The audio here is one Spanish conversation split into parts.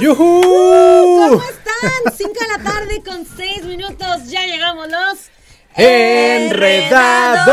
¡Yujú! ¿Cómo están? 5 de la tarde con 6 minutos. Ya llegamos los ¡Enredados!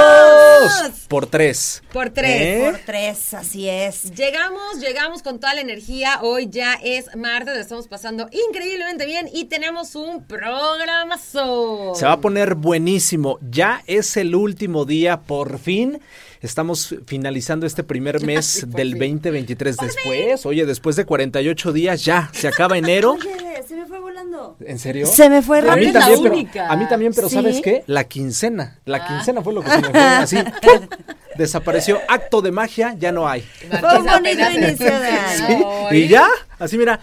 Por tres. Por tres. ¿Eh? Por tres, así es. Llegamos, llegamos con toda la energía. Hoy ya es martes, lo estamos pasando increíblemente bien y tenemos un programazo. Se va a poner buenísimo. Ya es el último día, por fin. Estamos finalizando este primer mes Sí, del fin. 2023 después. Oye, después de 48 días ya, se acaba enero. Oye, se me fue volando. ¿En serio? Se me fue a mí la también, pero, a mí también, pero Sí. ¿sabes qué? La quincena. La Ah. quincena fue lo que se me fue así. Desapareció. Acto de magia, ya no hay. Fue un bonito inicio de año. Sí, Ay. y ya, así mira,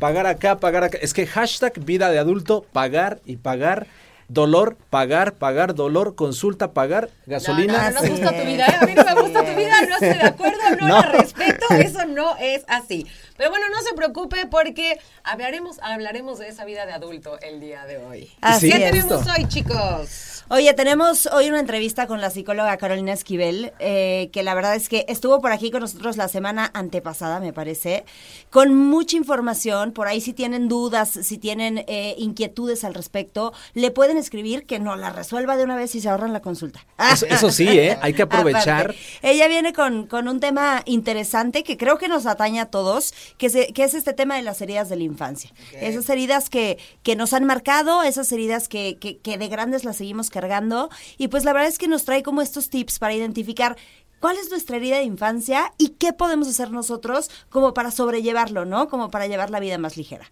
pagar acá, pagar acá. Es que hashtag vida de adulto, pagar y pagar. Dolor, pagar, pagar, dolor, consulta, pagar, gasolina. No, no, no, no gusta tu vida, ¿eh? a mí no me gusta tu vida, no estoy de acuerdo, no, No. la respeto, eso no es así. Pero bueno, no se preocupe porque hablaremos, hablaremos de esa vida de adulto el día de hoy. Así ¿Qué es. tenemos hoy, chicos? Oye, tenemos hoy una entrevista con la psicóloga Carolina Esquivel, eh, que la verdad es que estuvo por aquí con nosotros la semana antepasada, me parece, con mucha información. Por ahí si tienen dudas, si tienen eh, inquietudes al respecto, le pueden escribir que no la resuelva de una vez y se ahorran la consulta. Eso, eso sí, ¿eh? Hay que aprovechar. Aparte, ella viene con, con un tema interesante que creo que nos atañe a todos, que, se- que es este tema de las heridas de la infancia. Esas heridas que, que nos han marcado, esas heridas que, que, que de grandes las seguimos cargando. Y pues la verdad es que nos trae como estos tips para identificar cuál es nuestra herida de infancia y qué podemos hacer nosotros como para sobrellevarlo, ¿no? Como para llevar la vida más ligera.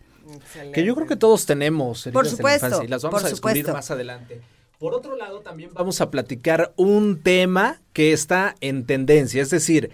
Que yo creo que todos tenemos heridas Por de la supuesto, infancia y las vamos por a descubrir supuesto. más adelante. Por otro lado, también vamos a platicar un tema que está en tendencia, es decir,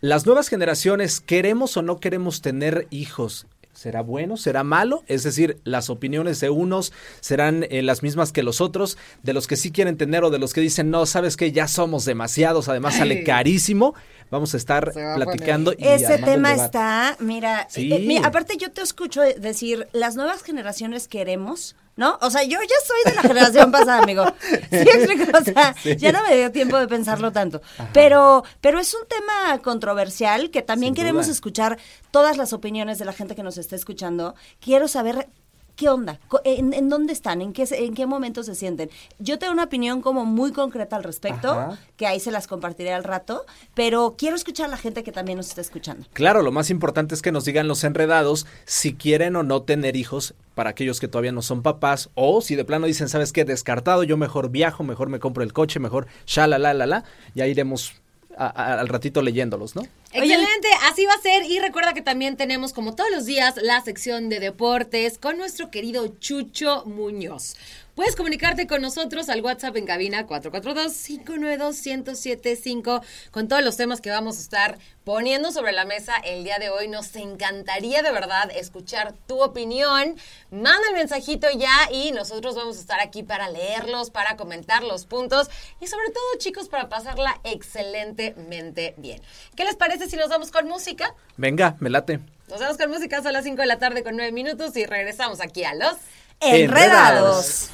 las nuevas generaciones, ¿queremos o no queremos tener hijos? ¿Será bueno? ¿Será malo? Es decir, las opiniones de unos serán eh, las mismas que los otros, de los que sí quieren tener o de los que dicen, no, sabes que ya somos demasiados, además sale carísimo. Vamos a estar a platicando. y Ese tema está, mira, Sí. eh, mira, aparte yo te escucho decir, las nuevas generaciones queremos, ¿no? O sea, yo ya soy de la generación pasada, amigo. ¿Sí explico? O sea, ya no me dio tiempo de pensarlo tanto. Pero, pero es un tema controversial que también Sin queremos duda. escuchar todas las opiniones de la gente que nos está escuchando. Quiero saber ¿Qué onda? ¿En, en dónde están? ¿En qué, ¿En qué momento se sienten? Yo tengo una opinión como muy concreta al respecto, Ajá. que ahí se las compartiré al rato, pero quiero escuchar a la gente que también nos está escuchando. Claro, lo más importante es que nos digan los enredados si quieren o no tener hijos para aquellos que todavía no son papás o si de plano dicen, ¿sabes qué? Descartado, yo mejor viajo, mejor me compro el coche, mejor shala la la la, ya iremos a- a- al ratito leyéndolos, ¿no? Excelente, así va a ser. Y recuerda que también tenemos, como todos los días, la sección de deportes con nuestro querido Chucho Muñoz. Puedes comunicarte con nosotros al WhatsApp en cabina 442-592-1075 con todos los temas que vamos a estar poniendo sobre la mesa el día de hoy. Nos encantaría de verdad escuchar tu opinión. Manda el mensajito ya y nosotros vamos a estar aquí para leerlos, para comentar los puntos y sobre todo, chicos, para pasarla excelentemente bien. ¿Qué les parece si nos vamos con música? Venga, me late. Nos vamos con música, son las 5 de la tarde con 9 minutos y regresamos aquí a los... Enredados.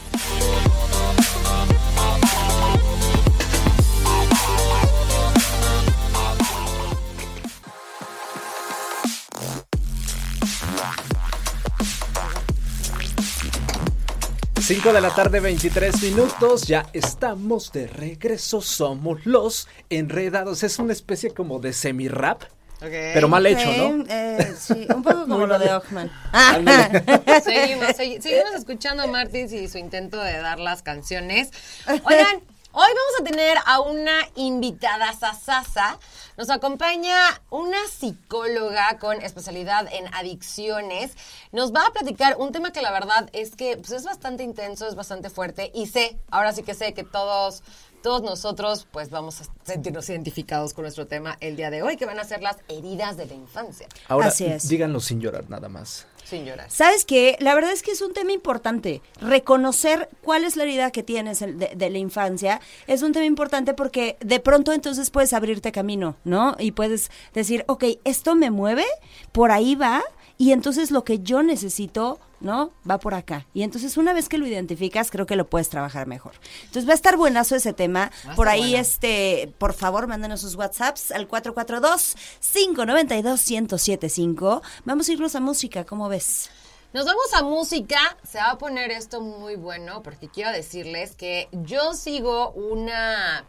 Cinco de la tarde, 23 minutos, ya estamos de regreso, somos los enredados. Es una especie como de semi-rap, pero mal hecho, ¿no? Eh, sí, un poco como lo de. Ockman. Seguimos, segui- seguimos escuchando a Martins y su intento de dar las canciones. Oigan, hoy vamos a tener a una invitada sasasa. Nos acompaña una psicóloga con especialidad en adicciones. Nos va a platicar un tema que la verdad es que pues, es bastante intenso, es bastante fuerte y sé, ahora sí que sé que todos todos nosotros pues vamos a sentirnos identificados con nuestro tema el día de hoy, que van a ser las heridas de la infancia. Ahora, Así es. díganlo sin llorar nada más. Sin llorar. ¿Sabes qué? La verdad es que es un tema importante. Reconocer cuál es la herida que tienes de, de la infancia es un tema importante porque de pronto entonces puedes abrirte camino, ¿no? Y puedes decir, ok, esto me mueve, por ahí va, y entonces lo que yo necesito, ¿no? Va por acá. Y entonces una vez que lo identificas, creo que lo puedes trabajar mejor. Entonces va a estar buenazo ese tema. Por ahí, este, por favor, mándenos sus WhatsApps al 442-592-1075. Vamos a irnos a música, ¿cómo ves? Nos vamos a música. Se va a poner esto muy bueno porque quiero decirles que yo sigo una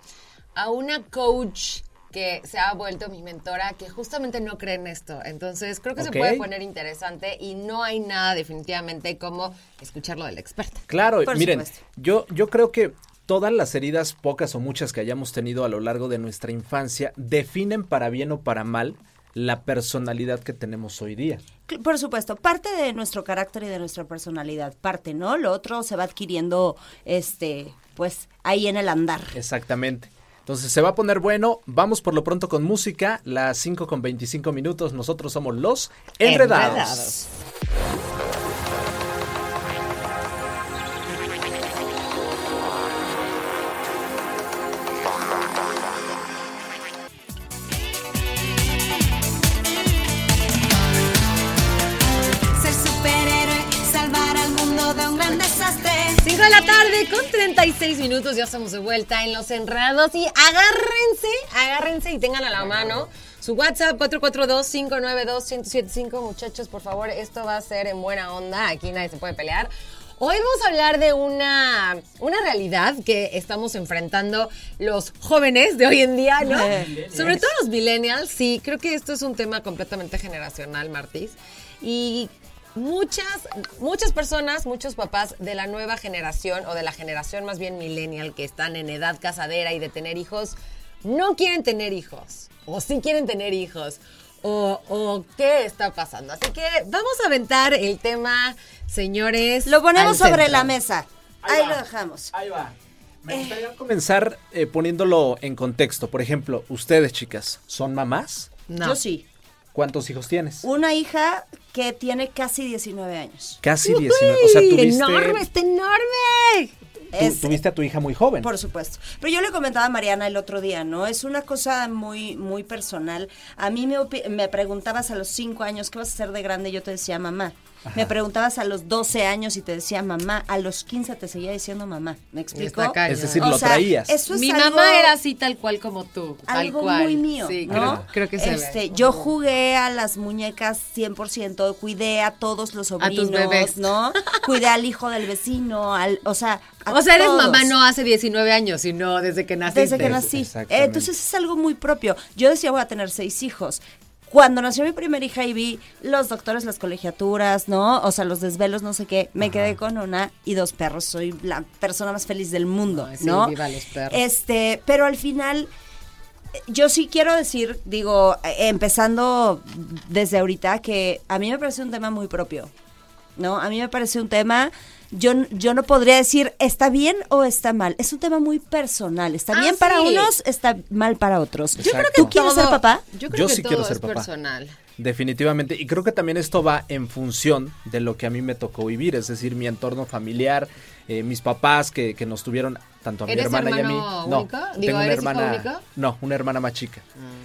a una coach que se ha vuelto mi mentora que justamente no cree en esto. Entonces creo que se puede poner interesante y no hay nada definitivamente como escucharlo del experto. Claro, Por miren, supuesto. yo, yo creo que todas las heridas, pocas o muchas que hayamos tenido a lo largo de nuestra infancia, definen para bien o para mal la personalidad que tenemos hoy día. Por supuesto, parte de nuestro carácter y de nuestra personalidad, parte, ¿no? Lo otro se va adquiriendo, este, pues, ahí en el andar. Exactamente. Entonces se va a poner bueno. Vamos por lo pronto con música. Las 5 con 25 minutos. Nosotros somos los enredados. Enredados. Minutos, ya estamos de vuelta en Los Enredados y agárrense, agárrense y tengan a la mano su WhatsApp 442-592-1075, muchachos, por favor, esto va a ser en buena onda, aquí nadie se puede pelear. Hoy vamos a hablar de una, una realidad que estamos enfrentando los jóvenes de hoy en día, ¿no? Sobre todo los millennials, sí, creo que esto es un tema completamente generacional, Martis. Y muchas, muchas personas, muchos papás de la nueva generación o de la generación más bien millennial que están en edad casadera y de tener hijos, no quieren tener hijos. O sí quieren tener hijos. O, o qué está pasando. Así que vamos a aventar el tema, señores. Lo ponemos sobre la mesa. Ahí, lo dejamos. Ahí va. Me gustaría comenzar eh, poniéndolo en contexto. Por ejemplo, ustedes, chicas, ¿son mamás? No. Yo sí. ¿Cuántos hijos tienes? Una hija que tiene casi 19 años. Casi 19. O sea, ¡Uy! tuviste, ¡Enorme! ¡Está enorme! Es- tuviste a tu hija muy joven. Por supuesto. Pero yo le comentaba a Mariana el otro día, ¿no? Es una cosa muy, muy personal. A mí me, me preguntabas a los 5 años, ¿qué vas a hacer de grande? Yo te decía mamá. Me preguntabas a los 12 años y te decía mamá. A los 15 te seguía diciendo mamá. ¿Me explico? Es decir, O lo sea, traías. Eso es Mi algo- mamá era así tal cual como tú. Tal algo cual. muy mío, Sí, ¿no? creo, creo que se este, ve. Yo jugué a las muñecas 100%, cuidé a todos los sobrinos, bebés. ¿no? Cuidé al hijo del vecino, al, o sea, a O sea, eres todos. mamá no hace 19 años, sino desde que naciste. Desde que nací. Entonces es algo muy propio. Yo decía, voy a tener seis hijos. Cuando nació mi primera hija y vi los doctores, las colegiaturas, ¿no? O sea, los desvelos, no sé qué, me quedé con una y dos perros. Soy la persona más feliz del mundo, Ay, sí, ¿no? viva los perros. Este, pero al final, eh, yo sí quiero decir, digo, eh, empezando desde ahorita, que a mí me parece un tema muy propio, ¿no? A mí me parece un tema, yo, yo no podría decir está bien o está mal. Es un tema muy personal. Está Ah, bien para sí. unos, está mal para otros. Yo creo que ¿Tú quieres ser papá? Yo creo Yo que sí todo quiero ser es papá. personal. Definitivamente. Y creo que también esto va en función de lo que a mí me tocó vivir, es decir, mi entorno familiar, eh, mis papás que, que nos tuvieron tanto a mi ¿Eres hermana y a mí. No? Digo, tengo una ¿eres hijo hermana. único? No, una hermana más chica.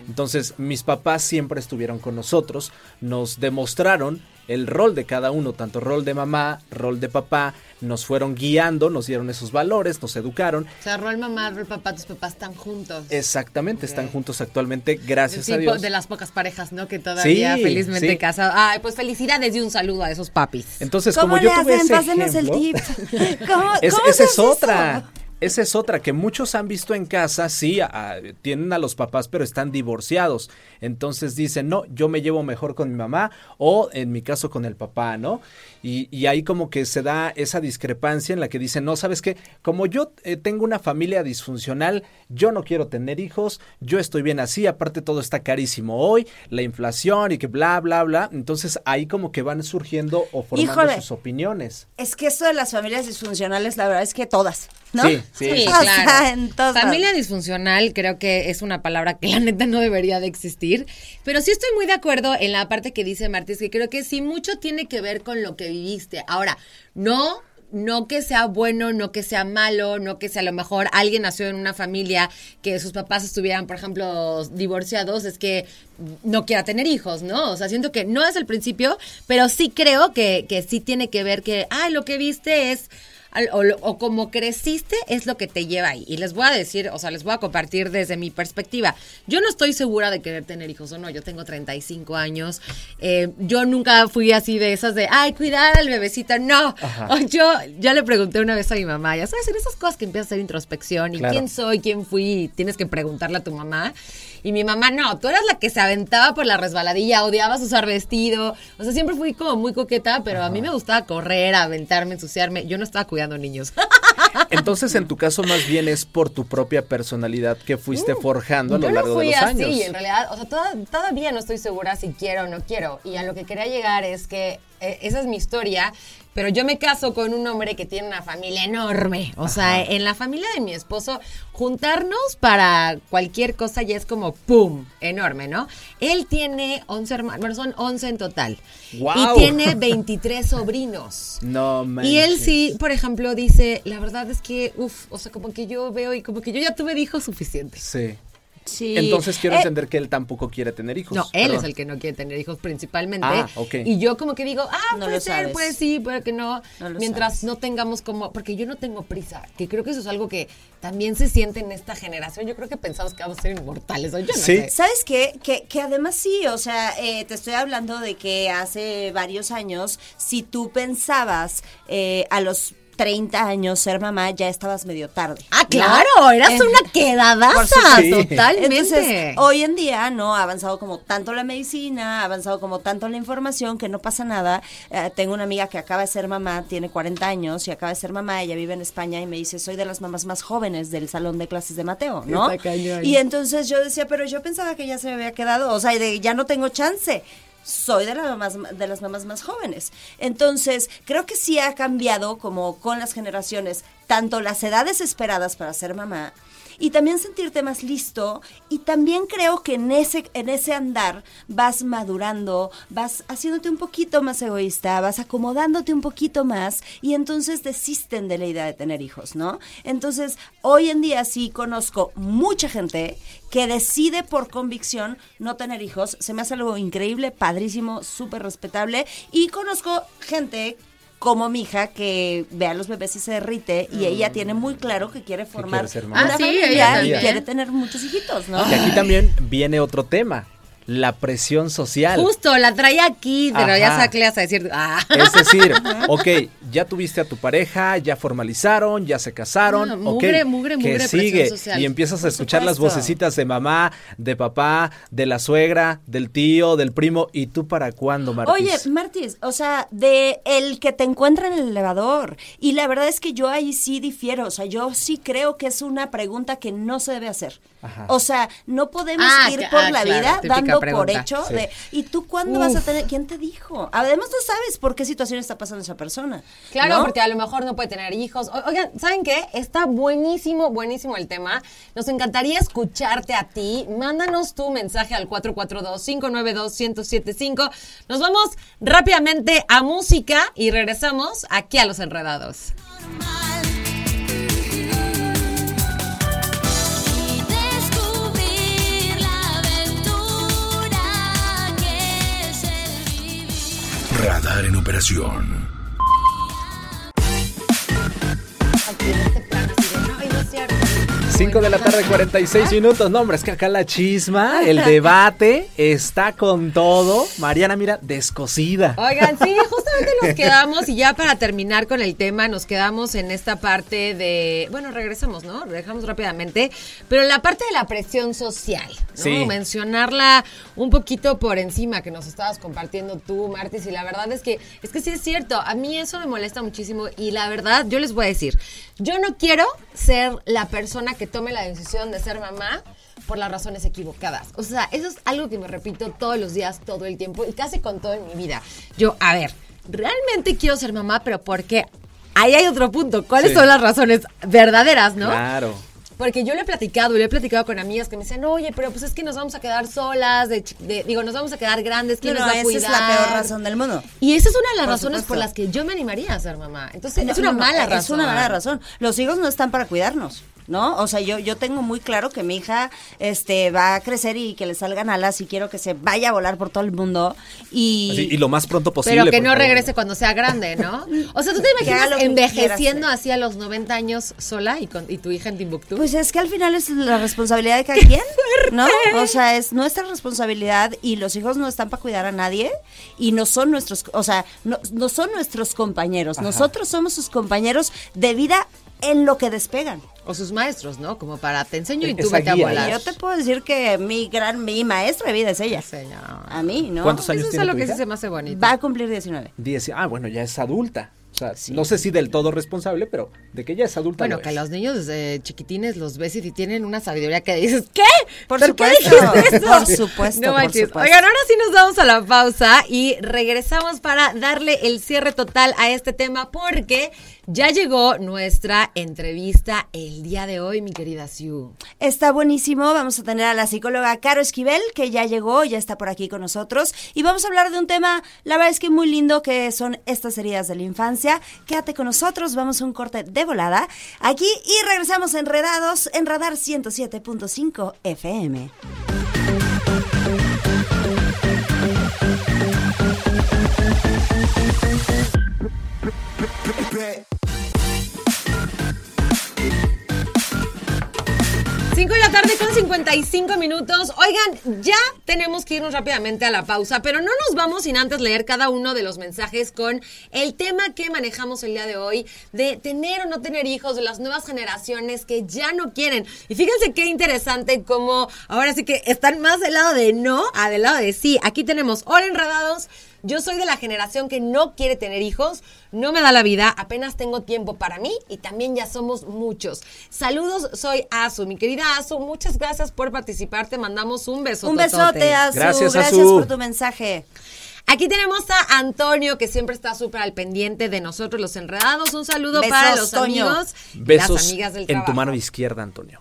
Entonces, mis papás siempre estuvieron con nosotros, nos demostraron el rol de cada uno, tanto rol de mamá, rol de papá, nos fueron guiando, nos dieron esos valores, nos educaron. O sea, rol mamá, rol papá, tus papás están juntos. Exactamente, están juntos actualmente, gracias Sí, a Dios. de las pocas parejas, ¿no? Que todavía Sí, felizmente sí. casados. Ay, pues felicidades y un saludo a esos papis. Entonces, ¿Cómo como yo le tuve hacen? ese Pásenos el tip. ¿Cómo, Es- cómo esa se es otra. eso? Esa es otra que muchos han visto en casa, sí, a- tienen a los papás, pero están divorciados. Entonces dicen, no, yo me llevo mejor con mi mamá o en mi caso con el papá, ¿no? Y, y ahí como que se da esa discrepancia en la que dicen, no, ¿sabes qué? Como yo eh, tengo una familia disfuncional, yo no quiero tener hijos, yo estoy bien así, aparte todo está carísimo hoy, la inflación y que bla, bla, bla. Entonces ahí como que van surgiendo o formando Híjole. sus opiniones. Es que esto de las familias disfuncionales, la verdad es que todas, ¿no? Sí, Sí, Sí, sí, O sí. claro. sea, en todos Familia disfuncional creo que es una palabra que la neta no debería de existir, pero sí estoy muy de acuerdo en la parte que dice Martínez, que creo que sí mucho tiene que ver con lo que viviste. Ahora, no no que sea bueno, no que sea malo, no que sea a lo mejor alguien nació en una familia que sus papás estuvieran, por ejemplo, divorciados, es que no quiera tener hijos, ¿no? O sea, siento que no es el principio, pero sí creo que, que sí tiene que ver que, ay, lo que viste es o, o como creciste es lo que te lleva ahí. Y les voy a decir, o sea, les voy a compartir desde mi perspectiva. Yo no estoy segura de querer tener hijos o no. Yo tengo 35 años. Eh, yo nunca fui así de esas de, ay, cuidar al bebecito. No. O yo ya le pregunté una vez a mi mamá, ya sabes, en esas cosas que empiezas a hacer introspección y Claro. quién soy, quién fui, tienes que preguntarle a tu mamá. Y mi mamá, no, tú eras la que se aventaba por la resbaladilla, odiabas usar vestido. O sea, siempre fui como muy coqueta, pero a mí me gustaba correr, aventarme, ensuciarme. Yo no estaba cuidando niños. Entonces, en tu caso, más bien es por tu propia personalidad que fuiste forjando a lo Yo no largo fui de los así, años. en realidad, o sea, toda- todavía no estoy segura si quiero o no quiero. Y a lo que quería llegar es que eh, esa es mi historia, pero yo me caso con un hombre que tiene una familia enorme. O sea, en la familia de mi esposo, juntarnos para cualquier cosa ya es como ¡pum! enorme, ¿no? Él tiene 11 hermanos, bueno, son 11 en total. ¡Guau! Y tiene 23 sobrinos. No manches. Y él sí, por ejemplo, dice, la verdad es que, uff, o sea, como que yo veo y como que yo ya tuve hijos suficientes. Sí. Sí. Entonces quiero Eh, entender que él tampoco quiere tener hijos. No, él Perdón. es el que no quiere tener hijos principalmente. Ah, ok. Y yo como que digo, ah, No puede ser, sabes. puede sí, puede que no. Mientras sabes. no tengamos como, porque yo no tengo prisa, que creo que eso es algo que también se siente en esta generación. Yo creo que pensamos que vamos a ser inmortales, o yo no Sí. sé. ¿Sabes qué? Que, que además sí, o sea, eh, te estoy hablando de que hace varios años, si tú pensabas eh, a los 30 años ser mamá, ya estabas medio tarde. Ah, ¿no? claro, eras una quedadaza, supuesto. totalmente. Entonces, hoy en día, ¿no? Ha avanzado como tanto la medicina, ha avanzado como tanto la información que no pasa nada. Eh, tengo una amiga que acaba de ser mamá, tiene 40 años y acaba de ser mamá, ella vive en España y me dice, soy de las mamás más jóvenes del salón de clases de Mateo, ¿no? Y entonces yo decía, pero yo pensaba que ya se me había quedado, o sea, de, ya no tengo chance. Soy de las, mamás, de las mamás más jóvenes. Entonces, creo que sí ha cambiado como con las generaciones, tanto las edades esperadas para ser mamá, y también sentirte más listo y también creo que en ese en ese andar vas madurando, vas haciéndote un poquito más egoísta, vas acomodándote un poquito más y entonces desisten de la idea de tener hijos, ¿no? Entonces, hoy en día sí conozco mucha gente que decide por convicción no tener hijos, se me hace algo increíble, padrísimo, súper respetable y conozco gente como mi hija que ve a los bebés y se derrite y ella tiene muy claro que quiere formar quiere una Ah, sí, ella familia y también. quiere tener muchos hijitos, ¿no? Y aquí también viene otro tema, la presión social. Justo, la traía aquí, pero ya Ajá. le vas a decir, ah. Es decir, ok, ya tuviste a tu pareja, ya formalizaron, ya se casaron, ok, mugre, mugre, ¿qué mugre, sigue? social. Y empiezas a escuchar las vocecitas de mamá, de papá, de la suegra, del tío, del primo, ¿y tú para cuándo, Martis? Oye, Martis, o sea, de el que te encuentra en el elevador. Y la verdad es que yo ahí sí difiero. O sea, yo sí creo que es una pregunta que no se debe hacer. Ajá. O sea, no podemos Ah, ir por ah, la claro, vida dando por hecho Sí. de, ¿y tú cuándo vas a tener? ¿Quién te dijo? Además, no sabes por qué situación está pasando esa persona. Claro, ¿no? porque a lo mejor no puede tener hijos. O- Oigan, ¿saben qué? Está buenísimo, buenísimo el tema. Nos encantaría escucharte a ti. Mándanos tu mensaje al 442-592-1075. Nos vamos rápidamente a música y regresamos aquí a Los Enredados. Radar en operación. Este. 5 de la tarde, 46 minutos. No, hombre, es que acá la chisma, el debate está con todo. Mariana, mira, descosida. Oigan, sí, justamente nos quedamos y ya para terminar con el tema, nos quedamos en esta parte de, bueno, regresamos, ¿no? Dejamos rápidamente, pero la parte de la presión social, ¿no? Sí. Mencionarla un poquito por encima que nos estabas compartiendo tú, Martis, y la verdad es que es que sí es cierto, a mí eso me molesta muchísimo y la verdad, yo les voy a decir, yo no quiero ser la persona que tome la decisión de ser mamá por las razones equivocadas. O sea, eso es algo que me repito todos los días, todo el tiempo y casi con todo en mi vida. Yo, a ver, realmente quiero ser mamá, pero porque ahí hay otro punto. ¿Cuáles Sí. son las razones verdaderas, no? Claro. Porque yo lo he platicado y lo he platicado con amigas que me decían, oye, pero pues es que nos vamos a quedar solas, de, de- digo, nos vamos a quedar grandes, ¿quién No, nos va a esa cuidar? es la peor razón del mundo. Y esa es una de las Por razones por supuesto. las que yo me animaría a ser mamá. Entonces, No, es una no, no, mala razón. Es una mala razón. Los hijos no están para cuidarnos. ¿No? O sea, yo, yo tengo muy claro que mi hija este, va a crecer y que le salgan alas y quiero que se vaya a volar por todo el mundo. Y, Así, y lo más pronto posible. Pero que no favor. regrese cuando sea grande, ¿no? O sea, ¿tú te imaginas lo que envejeciendo así a los 90 años sola y, con, y tu hija en Timbuktu? Pues es que al final es la responsabilidad de cada quien, ¿no? O sea, es nuestra responsabilidad y los hijos no están para cuidar a nadie y no son nuestros, o sea, no, no son nuestros compañeros. Nosotros somos sus compañeros de vida en lo que despegan. o sus maestros, ¿no? Como para te enseño y tú vete a volar. Yo te puedo decir que mi gran, mi maestra de vida es ella. Señor. A mí, ¿no? ¿Cuántos años Eso es tiene lo tu que hija? sí se me hace bonito. Va a cumplir 19. Diez- ah, bueno, ya es adulta. O sea, no sé si del todo responsable, pero de que ya es adulta. Bueno, lo que es. los niños desde chiquitines los ves y tienen una sabiduría que dices, ¿qué? Por ¿Por qué supuesto, dijiste eso? por supuesto, No por manches. supuesto. Oigan, ahora sí nos vamos a la pausa y regresamos para darle el cierre total a este tema porque ya llegó nuestra entrevista el día de hoy, mi querida Siu. Está buenísimo. Vamos a tener a la psicóloga Caro Esquivel, que ya llegó, ya está por aquí con nosotros. Y vamos a hablar de un tema, la verdad es que muy lindo, que son estas heridas de la infancia. Quédate con nosotros, vamos a un corte de volada aquí y regresamos enredados en Radar 107.5 FM. Cinco de la tarde con 55 minutos. Oigan, ya tenemos que irnos rápidamente a la pausa, pero no nos vamos sin antes leer cada uno de los mensajes con el tema que manejamos el día de hoy, de tener o no tener hijos, de las nuevas generaciones que ya no quieren. Y fíjense qué interesante como ahora sí que están más del lado de no a del lado de sí. Aquí tenemos, hola enredados. Yo soy de la generación que no quiere tener hijos, no me da la vida, apenas tengo tiempo para mí y también ya somos muchos. Saludos, soy Azu, mi querida Azu, muchas gracias por participar, te mandamos un beso. Un besote, Azu. Gracias, Gracias Azu. por tu mensaje. Aquí tenemos a Antonio, que siempre está súper al pendiente de nosotros los enredados. Un saludo Besos, para los Toño. amigos y Besos las amigas del en tu mano izquierda, Antonio.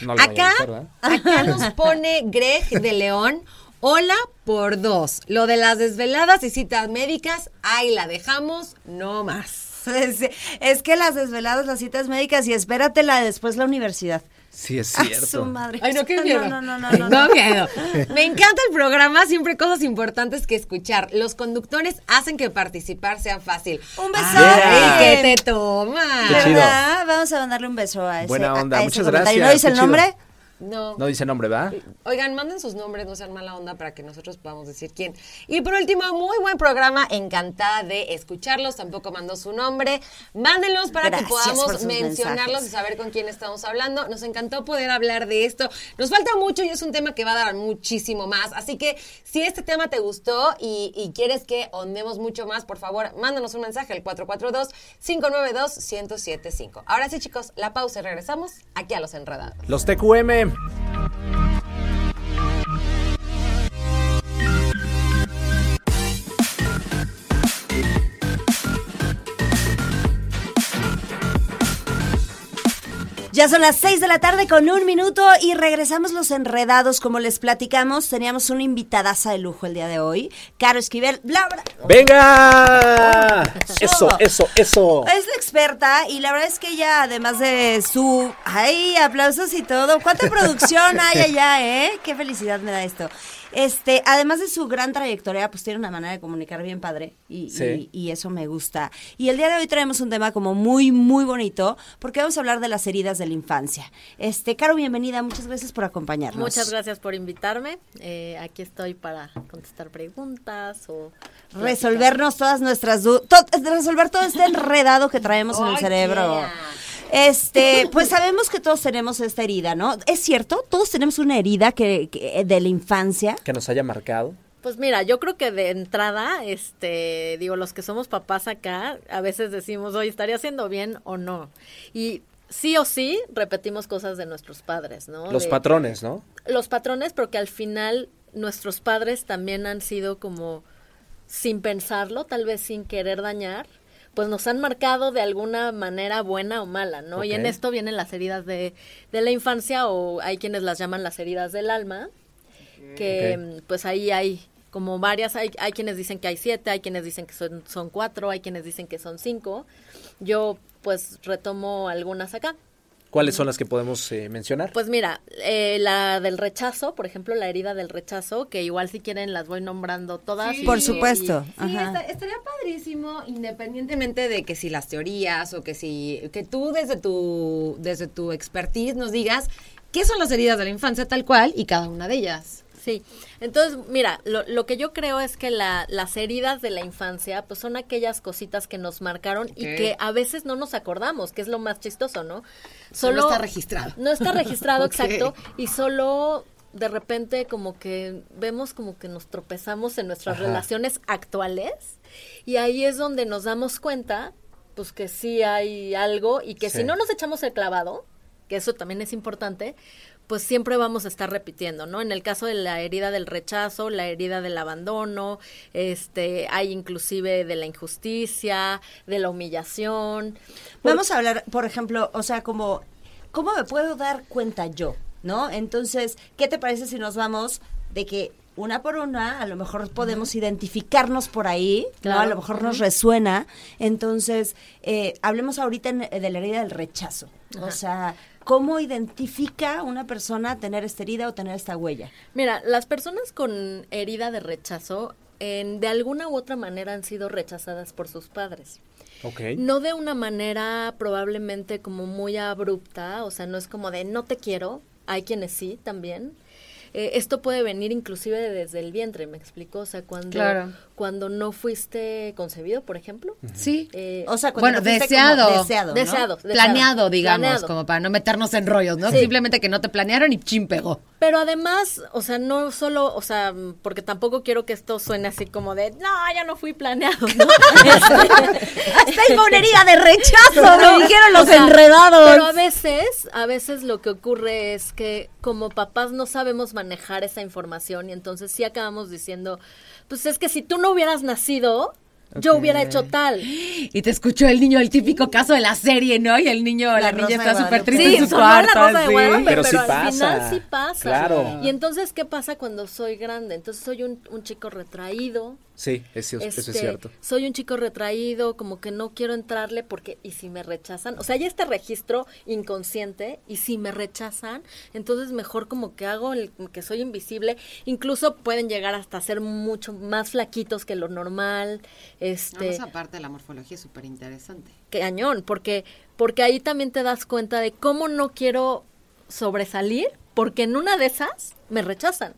No lo Acá, dejar, ¿verdad? acá nos pone Greg de León. Hola por dos. Lo de las desveladas y citas médicas, ahí la dejamos, no más. Es, es que las desveladas, las citas médicas y espératela después la universidad. Sí, es A cierto. su madre. Ay, no, qué miedo. No, no, no, no, no. No, miedo. Me encanta el programa, siempre cosas importantes que escuchar. Los conductores hacen que participar sea fácil. Un besote. Ay, ¿qué te toma? Qué chido. ¿Verdad? Vamos a mandarle un beso a ese. Buena onda, a- a ese muchas gracias, ¿No dice qué el chido. No. No dice nombre, ¿va? Oigan, manden sus nombres, no sean mala onda para que nosotros podamos decir quién. Y por último, muy buen programa, encantada de escucharlos, tampoco mandó su nombre. Mándenlos para Gracias que podamos mencionarlos mensajes. y saber con quién estamos hablando. Nos encantó poder hablar de esto. Nos falta mucho y es un tema que va a dar muchísimo más. Así que si este tema te gustó y, y quieres que ondemos mucho más, por favor, mándanos un mensaje al 442-592-1075. Ahora sí, chicos, la pausa y regresamos aquí a Los Enredados. Los TQM. Bye. Ya son las 6 de la tarde con un minuto y regresamos los enredados. Como les platicamos, teníamos una invitadaza de lujo el día de hoy. Caro Esquivel. Bla, bla. ¡Venga! Eso, eso, eso. Es la experta y la verdad es que ella, además de su... ¡Ay, aplausos y todo! ¿Cuánta producción hay allá, eh? ¡Qué felicidad me da esto! Este, además de su gran trayectoria, pues tiene una manera de comunicar bien padre y, Sí. y- y eso me gusta. Y el día de hoy traemos un tema como muy, muy bonito porque vamos a hablar de las heridas de la infancia. Este, Caro, bienvenida, muchas gracias por acompañarnos. Muchas gracias por invitarme. Eh, aquí estoy para contestar preguntas o resolvernos todas nuestras dudas, resolver todo este enredado que traemos en el cerebro. yeah. Este, pues sabemos que todos tenemos esta herida, ¿no? ¿Es cierto? Todos tenemos una herida que, que- de la infancia. Que nos haya marcado. Pues mira, yo creo que de entrada, este, digo, los que somos papás acá, a veces decimos, oye, ¿estaría haciendo bien o no? Y sí o sí repetimos cosas de nuestros padres, ¿no? Los De- patrones, ¿no? Los patrones, porque al final nuestros padres también han sido como sin pensarlo, tal vez sin querer dañar, pues nos han marcado de alguna manera buena o mala, ¿no? Y en esto vienen las heridas de, de la infancia o hay quienes las llaman las heridas del alma, que pues ahí hay como varias, hay, hay quienes dicen que hay siete, hay quienes dicen que son, son cuatro, hay quienes dicen que son cinco. Yo pues retomo algunas acá. ¿Cuáles son las que podemos eh, mencionar? Pues mira, eh, la del rechazo, por ejemplo, la herida del rechazo, que igual si quieren las voy nombrando todas. Sí. y- Por y- supuesto. Sí, Ajá. esta- estaría padrísimo, independientemente de que si las teorías o que si que tú desde tu desde tu expertise nos digas qué son las heridas de la infancia tal cual y cada una de ellas. Sí, entonces, mira, lo, lo que yo creo es que la, las heridas de la infancia, pues son aquellas cositas que nos marcaron y que a veces no nos acordamos, que es lo más chistoso, ¿no? Solo está registrado. No está registrado, exacto, y solo de repente como que vemos como que nos tropezamos en nuestras Ajá. relaciones actuales y ahí es donde nos damos cuenta, pues que sí hay algo y que Sí. si no nos echamos el clavado, que eso también es importante, pues siempre vamos a estar repitiendo, ¿no? En el caso de la herida del rechazo, la herida del abandono, este, hay inclusive de la injusticia, de la humillación. Vamos a hablar, por ejemplo, o sea, como, ¿cómo me puedo dar cuenta yo? ¿No? Entonces, ¿qué te parece si nos vamos de que una por una, a lo mejor podemos identificarnos por ahí, ¿no? Claro. A lo mejor nos resuena. Entonces, eh, hablemos ahorita en- de la herida del rechazo. O sea, ¿cómo identifica una persona tener esta herida o tener esta huella? Mira, las personas con herida de rechazo, en, de alguna u otra manera han sido rechazadas por sus padres. Ok. No de una manera probablemente como muy abrupta, o sea, no es como de no te quiero, hay quienes sí también. Eh, esto puede venir inclusive desde el vientre, me explico, o sea, cuando, Claro. cuando no fuiste concebido, por ejemplo. Sí. Eh, O sea, cuando Bueno, fuiste deseado. como deseado, ¿no? deseado, deseado. Planeado, digamos, Planeado. como para no meternos en rollos, ¿no? Sí. Simplemente que no te planearon y chin pegó. Pero además, o sea, no solo, o sea, mm, porque tampoco quiero que esto suene así como de, no, ya no fui planeado. ¿no? Este, Tengo una herida de rechazo, No, me dijeron los o sea, enredados. Pero a veces, a veces lo que ocurre es que como papás no sabemos manejar esa información y entonces sí acabamos diciendo, pues es que si tú no hubieras nacido, yo hubiera hecho tal. Y te escuchó el niño, el típico caso de la serie, ¿no? Y el niño, la, La niña está súper triste Sí, en su la cuarto. Rosa de sí. Guadalupe, Pero pero, sí al pasa. final sí pasa. Claro. Y entonces, ¿qué pasa cuando soy grande? Entonces soy un, un chico retraído, Sí, eso, eso es este, cierto. Soy un chico retraído, como que no quiero entrarle porque, ¿y si me rechazan? O sea, hay este registro inconsciente, y si me rechazan, entonces mejor como que hago el que soy invisible. Incluso pueden llegar hasta ser mucho más flaquitos que lo normal. Este, esa parte de la morfología es súper interesante. cañón, porque, porque ahí también te das cuenta de cómo no quiero sobresalir, porque en una de esas me rechazan.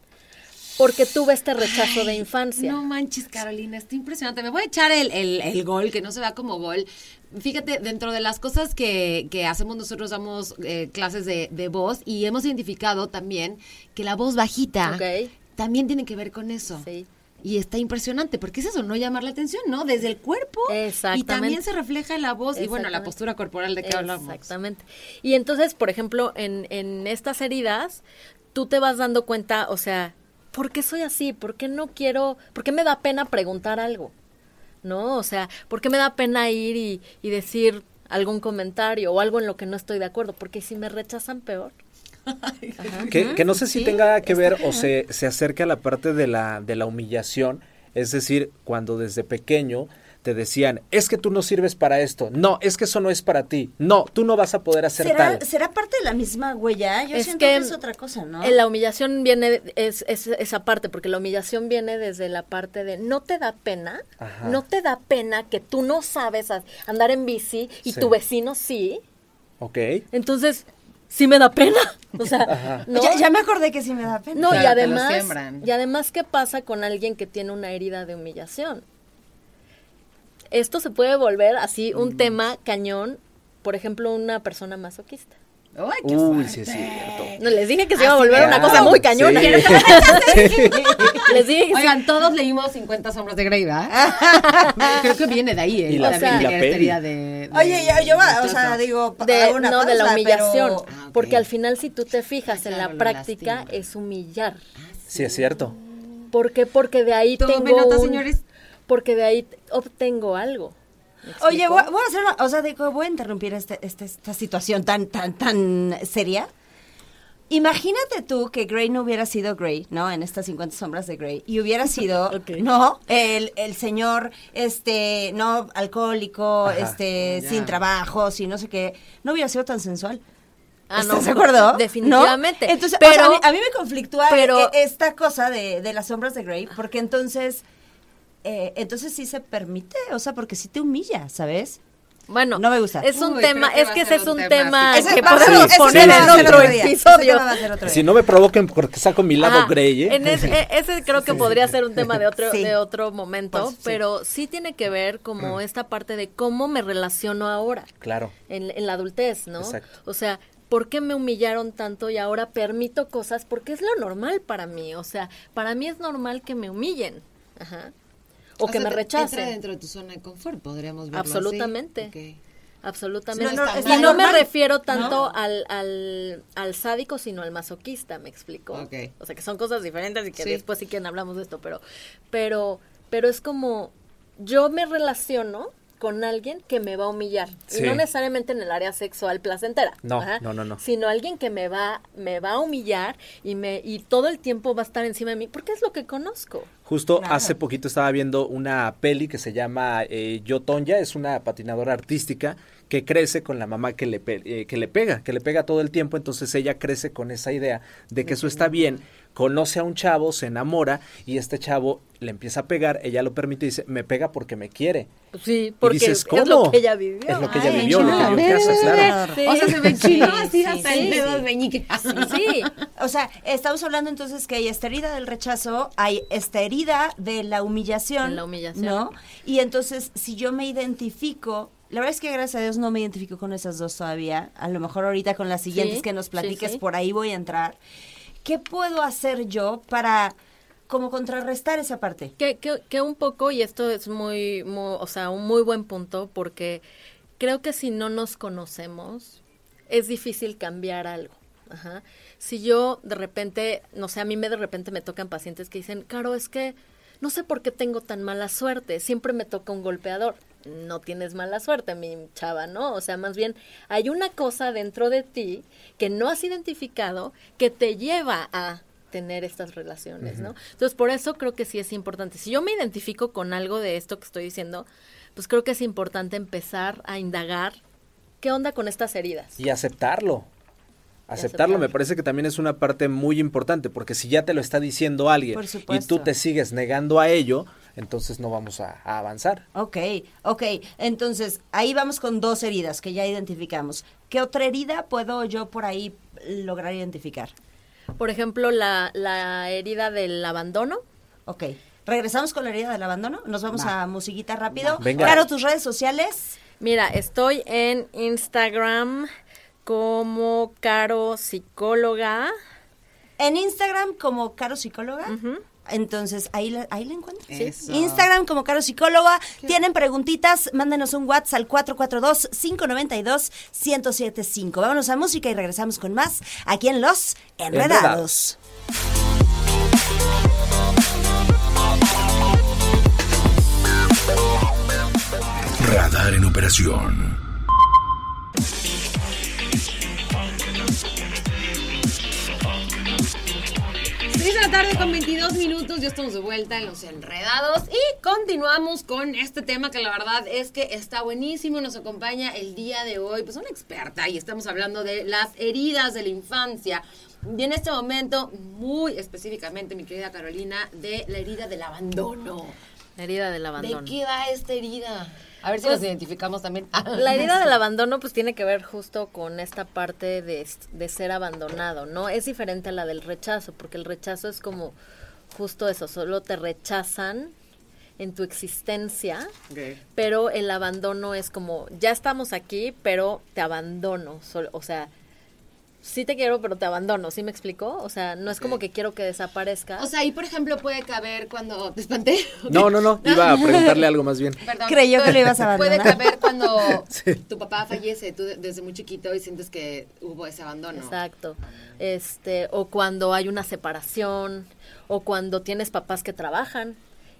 Porque tuve este rechazo de infancia. No manches, Carolina, está impresionante. Me voy a echar el, el- el gol, que no se vea como gol. Fíjate, dentro de las cosas que, que hacemos nosotros, damos eh, clases de, de voz y hemos identificado también que la voz bajita también tiene que ver con eso. Sí. Y está impresionante, porque es eso, no llamar la atención, ¿no? Desde el cuerpo. Y Exactamente. también se refleja en la voz y bueno, la postura corporal de que hablamos. Exactamente. Y entonces, por ejemplo, en, en estas heridas, tú te vas dando cuenta, o sea, ¿por qué soy así? ¿Por qué no quiero, por qué me da pena preguntar algo? ¿No? O sea, ¿por qué me da pena ir y, y decir algún comentario o algo en lo que no estoy de acuerdo? Porque si me rechazan peor. Que, que no sé si tenga que ver o se, se acerca a la parte de la, de la humillación, es decir, cuando desde pequeño te decían, es que tú no sirves para esto, no, es que eso no es para ti, no, tú no vas a poder hacer ¿Será, tal. ¿Será parte de la misma huella? Yo Es siento que que, es otra cosa, ¿no? Eh, La humillación viene, es, es esa parte, porque la humillación viene desde la parte de no te da pena, Ajá. no te da pena que tú no sabes andar en bici y Sí. tu vecino sí. Ok. Entonces, sí me da pena. O sea, ya, ya me acordé que sí me da pena. No, Claro, y además, y además, ¿qué pasa con alguien que tiene una herida de humillación? Esto se puede volver así Mm. un tema cañón, por ejemplo, una persona masoquista. ¡Ay, qué Uy, sí es cierto. No, les dije que se iba a volver una cosa muy cañona. Sí. les dije que Oigan, todos leímos 50 sombras de Grey, ¿verdad? Creo que viene de ahí, ¿eh? Y la- También y la de, de- Oye, yo, yo, o de sea, rechazo. digo, de, una no, de la humillación. pero- Ah. Porque al final, si tú te fijas Ah, en la práctica, lastima. es humillar. Sí, es cierto. ¿Por qué? Porque de ahí Tomen tengo nota, un- señores. Porque de ahí obtengo algo. Oye, voy, voy a hacer una, o sea, digo, voy a interrumpir este, este- esta situación tan, tan, tan seria. Imagínate tú que Grey no hubiera sido Grey, ¿no? En estas 50 sombras de Grey. Y hubiera sido. ¿no? El, el señor, este, no alcohólico, Ajá. este, Ya. sin trabajo, sin no sé qué. No hubiera sido tan sensual. Ah, ¿Estás no, de acuerdo? ¿No? definitivamente. Entonces, o pero sea, a, mí, a mí me conflictúa pero- eh, esta cosa de, de las sombras de Grey, porque entonces, eh, entonces sí se permite, o sea, porque sí te humilla, ¿sabes? bueno, no me gusta. Es un Uy, tema, que es que ese es un tema, tema sí. Ese que podemos poner en otro episodio. otro Si no me provoquen porque saco mi lado Ajá. Grey, ¿eh? En es- e- ese creo que podría ser un tema de otro, Sí. de otro momento, Pues, pero sí tiene que ver como esta parte de cómo me relaciono ahora Claro. en, en la adultez, ¿no? Exacto. O sea, ¿por qué me humillaron tanto y ahora permito cosas? Porque es lo normal para mí, o sea, para mí es normal que me humillen, ajá, o, que sea, me rechacen. Entra dentro de tu zona de confort, podríamos verlo así. Absolutamente. Absolutamente. No, no, y no me refiero tanto ¿no? al, al, al sádico, sino al masoquista, ¿me explico? O sea, que son cosas diferentes y que Sí. después sí que hablamos de esto, pero, pero, pero es como, yo me relaciono con alguien que me va a humillar. Sí. Y no necesariamente en el área sexual placentera. No, no, no, no. Sino alguien que me va, me va a humillar y me, y todo el tiempo va a estar encima de mí, porque es lo que conozco. Justo Claro. hace poquito estaba viendo una peli que se llama eh, Yo Tonya, es una patinadora artística que crece con la mamá que le, pe- eh, que le pega, que le pega todo el tiempo, entonces ella crece con esa idea de que eso está bien, conoce a un chavo, se enamora y este chavo le empieza a pegar, ella lo permite y dice, me pega porque me quiere. Sí, Y porque dices, es lo que ella vivió. Es lo que ella vivió, lo que enchilada. vio en casa, claro. Sí. O sea, se me Sí, enchiló así sí, hasta sí, el dedo sí. meñique. Sí, O sea, estamos hablando entonces que hay esta herida del rechazo, hay esta herida de la humillación. De la humillación. ¿No? Y entonces, si yo me identifico, la verdad es que gracias a Dios no me identifico con esas dos todavía. A lo mejor ahorita con las siguientes Sí, que nos sí, platiques, sí. por ahí voy a entrar. ¿Qué puedo hacer yo para como contrarrestar esa parte? Que, que, que un poco, y esto es muy, muy, o sea, un muy buen punto, porque creo que si no nos conocemos, es difícil cambiar algo. Ajá. Si yo de repente, no sé, a mí me de repente me tocan pacientes que dicen, Caro, es que no sé por qué tengo tan mala suerte, siempre me toca un golpeador. No tienes mala suerte, mi chava, ¿no? O sea, más bien hay una cosa dentro de ti que no has identificado que te lleva a tener estas relaciones, ¿no? Entonces, por eso creo que sí es importante. Si yo me identifico con algo de esto que estoy diciendo, pues creo que es importante empezar a indagar qué onda con estas heridas. Y aceptarlo. Aceptarlo aceptarlo. me parece que también es una parte muy importante, porque si ya te lo está diciendo alguien y tú te sigues negando a ello, entonces no vamos a, a avanzar. Ok, ok. Entonces, ahí vamos con dos heridas que ya identificamos. ¿Qué otra herida puedo yo por ahí lograr identificar? Por ejemplo, la, la herida del abandono. Ok. Regresamos con la herida del abandono. Nos vamos a musiquita rápido. Venga. Claro, tus redes sociales. Mira, estoy en Instagram como Caro Psicóloga. En Instagram como Caro Psicóloga. Entonces, ahí la, ahí la encuentran. Eso. Instagram como Caro Psicóloga. Tienen preguntitas, mándenos un WhatsApp al 442-592-1075. Vámonos a música y regresamos con más aquí en Los Enredados. Enredados. Radar en operación. Seis de la tarde con 22 minutos, ya estamos de vuelta en Los Enredados y continuamos con este tema que la verdad es que está buenísimo. Nos acompaña el día de hoy, pues una experta y estamos hablando de las heridas de la infancia. Y en este momento, muy específicamente, mi querida Carolina, de la herida del abandono. La herida del ¿De abandono. qué va esta herida? A ver si Pues, nos identificamos también. La herida del abandono pues tiene que ver justo con esta parte de, de ser abandonado, ¿no? Es diferente a la del rechazo, porque el rechazo es como justo eso, solo te rechazan en tu existencia, pero el abandono es como, ya estamos aquí, pero te abandono, sol- o sea, sí te quiero, pero te abandono, ¿sí me explicó? O sea, no es como que quiero que desaparezcas. O sea, ahí por ejemplo puede caber cuando te espanté. No, no, no, iba a preguntarle algo más bien. Perdón. Creyó que lo ibas a Puede abandonar. caber cuando Sí. tu papá fallece, tú de- desde muy chiquito y sientes que hubo ese abandono. Exacto. Este, o cuando hay una separación, o cuando tienes papás que trabajan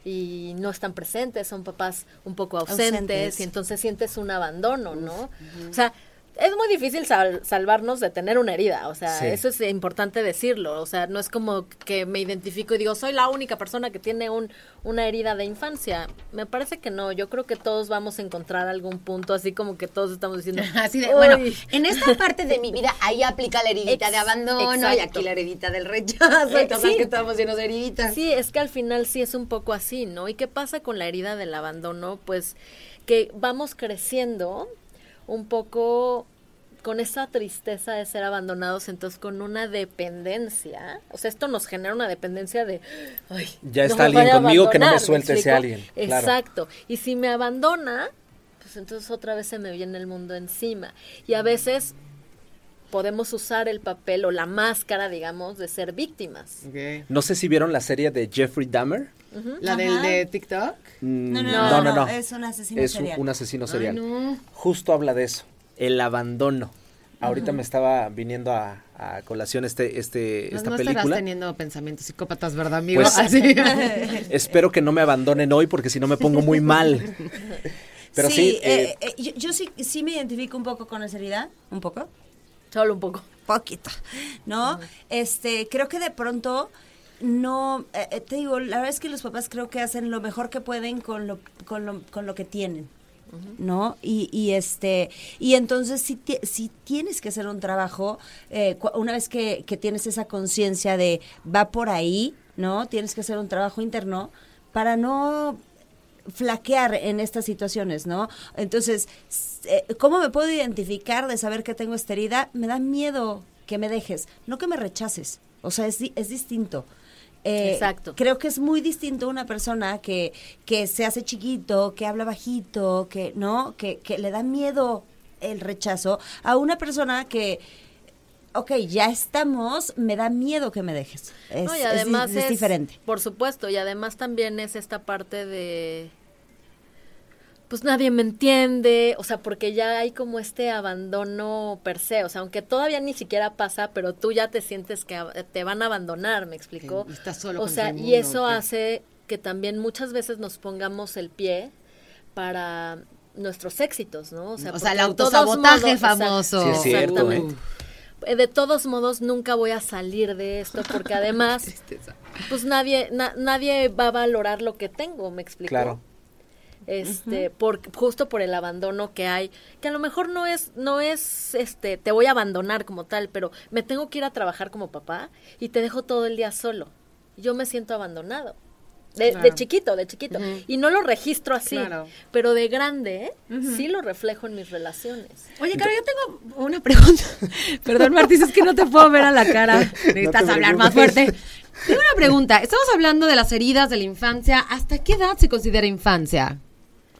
y no están presentes, son papás un poco ausentes, Ausentes. y entonces sientes un abandono, ¿no? O sea, es muy difícil sal- salvarnos de tener una herida, o sea, Sí. eso es importante decirlo, o sea, no es como que me identifico y digo, soy la única persona que tiene un, una herida de infancia. Me parece que no, yo creo que todos vamos a encontrar algún punto, así como que todos estamos diciendo, Así de, bueno, en esta parte de mi vida ahí aplica la heridita Ex- de abandono y exacto. aquí la heridita del rechazo. Eh, y total sí. que estamos llenos de heriditas. Sí, es que al final sí es un poco así, ¿no? ¿Y qué pasa con la herida del abandono? Pues que vamos creciendo un poco con esa tristeza de ser abandonados, entonces con una dependencia, o sea, esto nos genera una dependencia de, ay, Ya está alguien conmigo que no me suelte ese alguien, claro. Exacto. Y si me abandona, pues entonces otra vez se me viene el mundo encima. Y a veces podemos usar el papel o la máscara, digamos, de ser víctimas. No sé si vieron la serie de Jeffrey Dahmer. La del de TikTok. Mm, No, no, no, no, no. Es un asesino Es un, serial. un asesino serial. no. Justo habla de eso, el abandono. Ahorita me estaba viniendo a, a colación este, este, No, esta no película. teniendo pensamientos psicópatas, ¿verdad, amigo? Pues- Así. Espero que no me abandonen hoy porque si no me pongo muy mal. Pero sí, eh, eh, eh, yo, yo sí, sí me identifico un poco con esa herida, un poco, Solo un poco. poquito, ¿no? Este, creo que de pronto no, eh, eh, te digo, la verdad es que los papás creo que hacen lo mejor que pueden con lo, con lo, con lo que tienen. ¿No? Y, y este, y entonces si, si tienes que hacer un trabajo, eh, una vez que, que tienes esa conciencia de va por ahí, ¿no? Tienes que hacer un trabajo interno para no flaquear en estas situaciones, ¿no? Entonces, eh, ¿cómo me puedo identificar de saber que tengo esta herida? Me da miedo que me dejes, no que me rechaces. O sea, es, es distinto. Eh, Exacto. Creo que es muy distinto una persona que, que se hace chiquito, que habla bajito, que, ¿no? Que, que le da miedo el rechazo, a una persona que, ok, ya estamos, me da miedo que me dejes. Es, No, y es además es es, diferente. Por supuesto, y además también es esta parte de pues nadie me entiende, o sea, porque ya hay como este abandono per se, o sea, aunque todavía ni siquiera pasa, pero tú ya te sientes que te van a abandonar, ¿me explicó? Estás solo O sea, el y eso hace que también muchas veces nos pongamos el pie para nuestros éxitos, ¿no? O sea, el autosabotaje modos- famoso. Sí, es cierto, ¿eh? Exactamente. Eh, De todos modos, nunca voy a salir de esto porque además, pues nadie, na- nadie va a valorar lo que tengo, ¿me explico? Claro. Este, por, justo por el abandono que hay, que a lo mejor no es, no es, este, te voy a abandonar como tal, pero me tengo que ir a trabajar como papá y te dejo todo el día solo. Yo me siento abandonado. De, chiquito, de chiquito. Y no lo registro así, Claro. pero de grande sí lo reflejo en mis relaciones. Oye, Caro, yo tengo una pregunta. Perdón, Martis, es que no te puedo ver a la cara. Necesitas hablar más fuerte. Tengo una pregunta. Estamos hablando de las heridas de la infancia. ¿Hasta qué edad se considera infancia?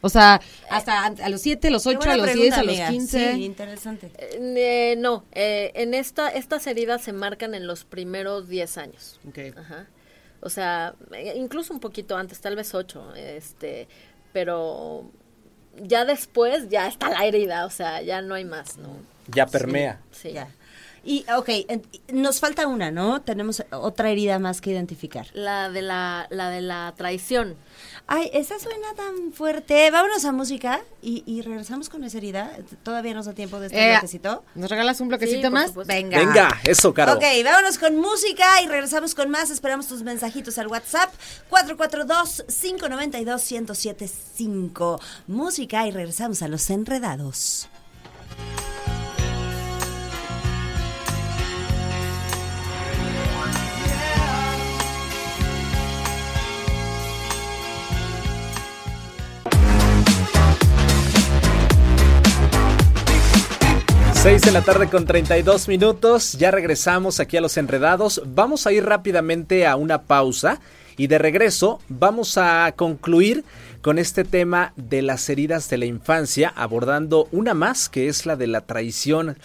O sea, hasta a los 7, a los Qué 8, a los pregunta, 10, a los amiga. 15. Sí, interesante. Eh, no, eh, en esta, estas heridas se marcan en los primeros 10 años. Ok. Ajá. O sea, eh, incluso un poquito antes, tal vez 8, este, pero ya después ya está la herida, o sea, ya no hay más, ¿no? Ya permea. Sí. Ya. Y, ok, en- nos falta una, ¿no? Tenemos otra herida más que identificar. La de la, la de la traición. Ay, esa suena tan fuerte. Vámonos a música y, y regresamos con esa herida. Todavía nos da tiempo de este Eh, bloquecito. ¿Nos regalas un bloquecito Sí, más? Venga. Venga, eso, Caro. Ok, vámonos con música y regresamos con más. Esperamos tus mensajitos al WhatsApp 442-592-1075. Música y regresamos a los enredados. Seis de la tarde con 32 minutos, ya regresamos aquí a Los Enredados. Vamos a ir rápidamente a una pausa y de regreso vamos a concluir con este tema de las heridas de la infancia, abordando una más que es la de la traición.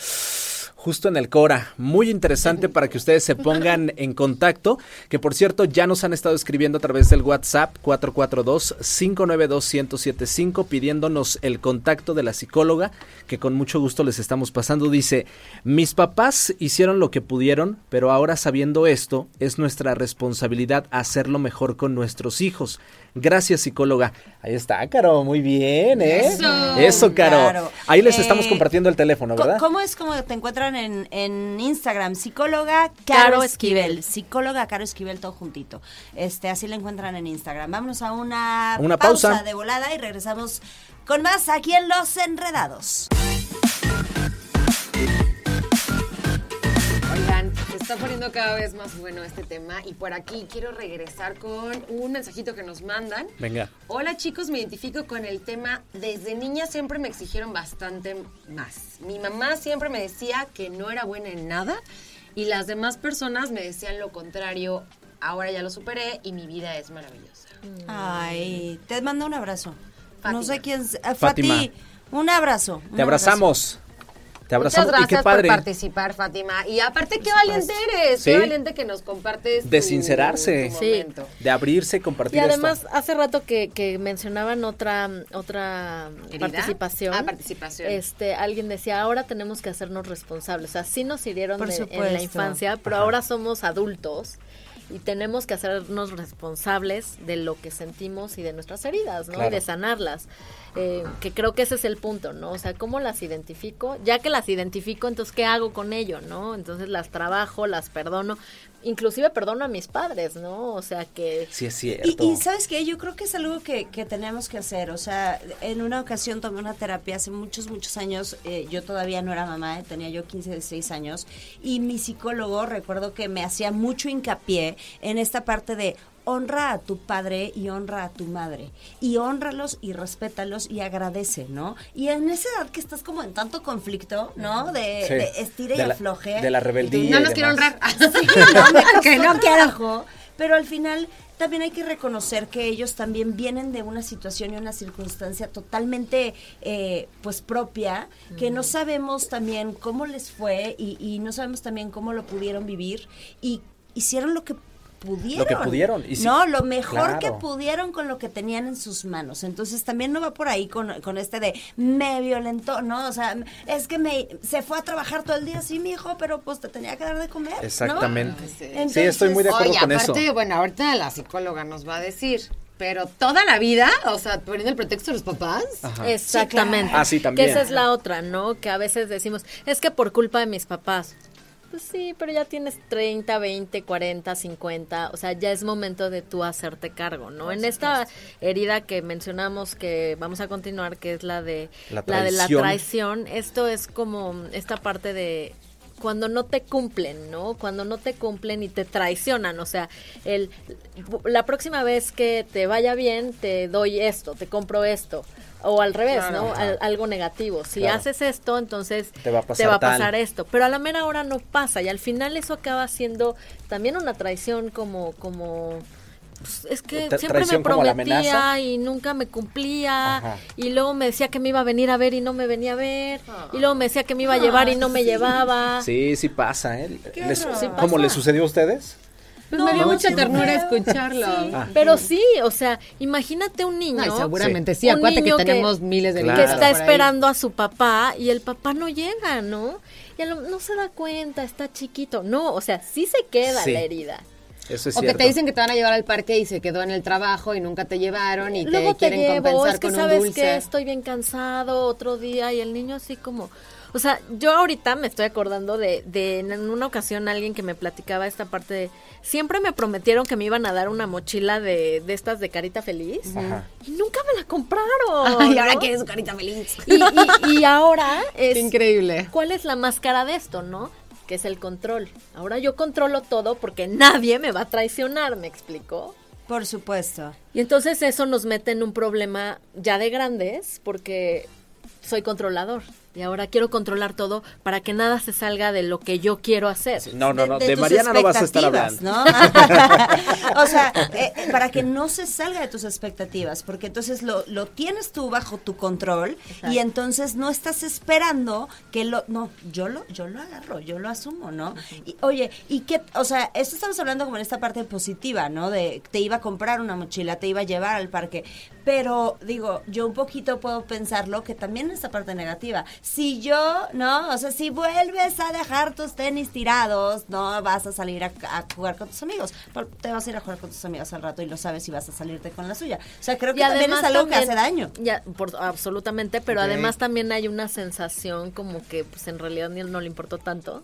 Justo en el Cora. Muy interesante para que ustedes se pongan en contacto. Que por cierto, ya nos han estado escribiendo a través del WhatsApp 442-592-1075 pidiéndonos el contacto de la psicóloga que con mucho gusto les estamos pasando. Dice, mis papás hicieron lo que pudieron, pero ahora sabiendo esto, es nuestra responsabilidad hacerlo mejor con nuestros hijos. Gracias, psicóloga. Ahí está, Caro, muy bien, ¿eh? Eso. Eso, Caro. Claro. Ahí les Eh, estamos compartiendo el teléfono, ¿verdad? ¿Cómo es como te encuentran en, en Instagram? Psicóloga Caro Caro Esquivel. Esquivel. Psicóloga Caro Esquivel, todo juntito. Este, así la encuentran en Instagram. Vámonos a una, Una pausa. de volada y regresamos con más aquí en Los Enredados. Está poniendo cada vez más bueno este tema y por aquí quiero regresar con un mensajito que nos mandan. Venga. Hola chicos, me identifico con el tema. Desde niña siempre me exigieron bastante más. Mi mamá siempre me decía que no era buena en nada y las demás personas me decían lo contrario. Ahora ya lo superé y mi vida es maravillosa. Ay, te mando un abrazo. No sé quién. es- Fátima. Fati, un abrazo. un Te abrazamos. Te abrazamos Muchas y qué gracias por padre. participar, Fátima. Y aparte, qué valiente eres. Sí. Qué valiente que nos compartes. De tu- sincerarse. tu Sí. momento. De abrirse y Y compartir además, esto. hace rato que, que mencionaban otra otra ¿Herida? participación. Ah, participación. Este, alguien decía, ahora tenemos que hacernos responsables. O sea, sí nos hirieron de- en la infancia, pero Ajá. ahora somos adultos y tenemos que hacernos responsables de lo que sentimos y de nuestras heridas, ¿no? Claro. Y de sanarlas. Eh, que creo que ese es el punto, ¿no? O sea, ¿cómo las identifico? Ya que las identifico, entonces, ¿qué hago con ello, no? Entonces las trabajo, las perdono. Inclusive perdono a mis padres, ¿no? O sea, que... Sí, es Y, cierto. y sabes qué, yo creo que es algo que, que tenemos que hacer. O sea, en una ocasión tomé una terapia hace muchos, muchos años. eh, yo todavía no era mamá, eh, tenía yo 15, 16 años. Y mi psicólogo, recuerdo que me hacía mucho hincapié en esta parte de honra a tu padre y honra a tu madre. Y honralos y respétalos y agradece, ¿no? Y en esa edad que estás como en tanto conflicto, ¿no? De, Sí. de estira y la- afloje. de la rebeldía. No nos quiero honrar. Sí, no, me costó Que no quiero. Pero al final también hay que reconocer que ellos también vienen de una situación y una circunstancia totalmente eh, pues propia, que no sabemos también cómo les fue y, y no sabemos también cómo lo pudieron vivir y hicieron lo que pudieron. Lo que pudieron, y sí, no, lo mejor que pudieron con lo que tenían en sus manos. Entonces también no va por ahí con, con este de me violentó, ¿no? O sea, es que me se fue a trabajar todo el día, sí, mi hijo, pero pues te tenía que dar de comer. ¿no? Exactamente. Entonces- sí, estoy muy de acuerdo Oye, con aparte, eso. bueno, ahorita la psicóloga nos va a decir, pero toda la vida, o sea, poniendo el pretexto de los papás. Ajá. Exactamente. Sí, claro. Ah, sí, también. Que esa es la otra, ¿no? Que a veces decimos, es que por culpa de mis papás. Pues sí, pero ya tienes 30, 20, 40, 50, o sea, ya es momento de tú hacerte cargo, ¿no? En esta herida que mencionamos que vamos a continuar, que es la de La la, de la traición, esto es como esta parte de cuando no te cumplen, ¿no? Cuando no te cumplen y te traicionan, o sea, el la próxima vez que te vaya bien te doy esto, te compro esto o al revés, Claro. ¿no? Al- algo negativo. Si Claro. haces esto, entonces Te va a pasar tal. pasar esto, pero a la mera hora no pasa y al final eso acaba siendo también una traición como como pues, es que Tra- siempre me prometía y nunca me cumplía Ajá. y luego me decía que me iba a venir a ver y no me venía a ver y luego me decía que me iba a llevar y no me llevaba. Sí, sí pasa, ¿eh? Les- horror. Sí ¿Cómo les sucedió a ustedes? Pues me dio No, mucha sí, ternura no. escucharlo. Ah. Pero sí, o sea, imagínate un niño Ay, seguramente sí. Acuérdate que niño que- tenemos miles de Claro. que está ahí. esperando a su papá y el papá no llega, ¿no? Y a lo- no se da cuenta, está chiquito. No, o sea, sí se queda Sí. la herida. Eso es O que te dicen que te van a llevar al parque y se quedó en el trabajo y nunca te llevaron y Luego te te, quieren llevo, compensar es que con un sabes dulce. que estoy bien cansado otro día y el niño así como... O sea, yo ahorita me estoy acordando de, de en una ocasión alguien que me platicaba esta parte de... Siempre me prometieron que me iban a dar una mochila de, de estas de carita feliz Ajá. y nunca me la compraron. Ay, ahora ¿no? quieres su carita feliz. Y, y- y ahora es... Increíble. ¿Cuál es la máscara de esto, no? Que es el control. Ahora yo controlo todo porque nadie me va a traicionar, ¿me explicó? Por supuesto. Y entonces eso nos mete en un problema ya de grandes porque soy controlador. Y ahora quiero controlar todo para que nada se salga de lo que yo quiero hacer. No, no, no. De, Mariana no vas a estar hablando. ¿no? o sea, eh, para que no se salga de tus expectativas, porque entonces lo, lo tienes tú bajo tu control Exacto. y entonces no estás esperando que lo, no, yo lo, yo lo agarro, yo lo asumo, ¿no? Y, oye, y qué, o sea, esto estamos hablando como en esta parte positiva, ¿no? De te iba a comprar una mochila, te iba a llevar al parque, pero digo, yo un poquito puedo pensarlo que también en esta parte negativa, si yo, ¿no? O sea, si vuelves a dejar tus tenis tirados, no vas a salir a, a jugar con tus amigos. Te vas a ir a jugar con tus amigos al rato y lo sabes si vas a salirte con la suya. O sea, creo que Y también es además algo que también- hace daño. Ya, por, absolutamente, pero además también hay una sensación como que pues en realidad ni- no le importó tanto,